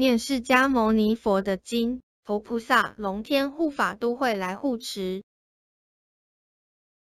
念释迦牟尼佛的经佛菩萨龙天护法都会来护持。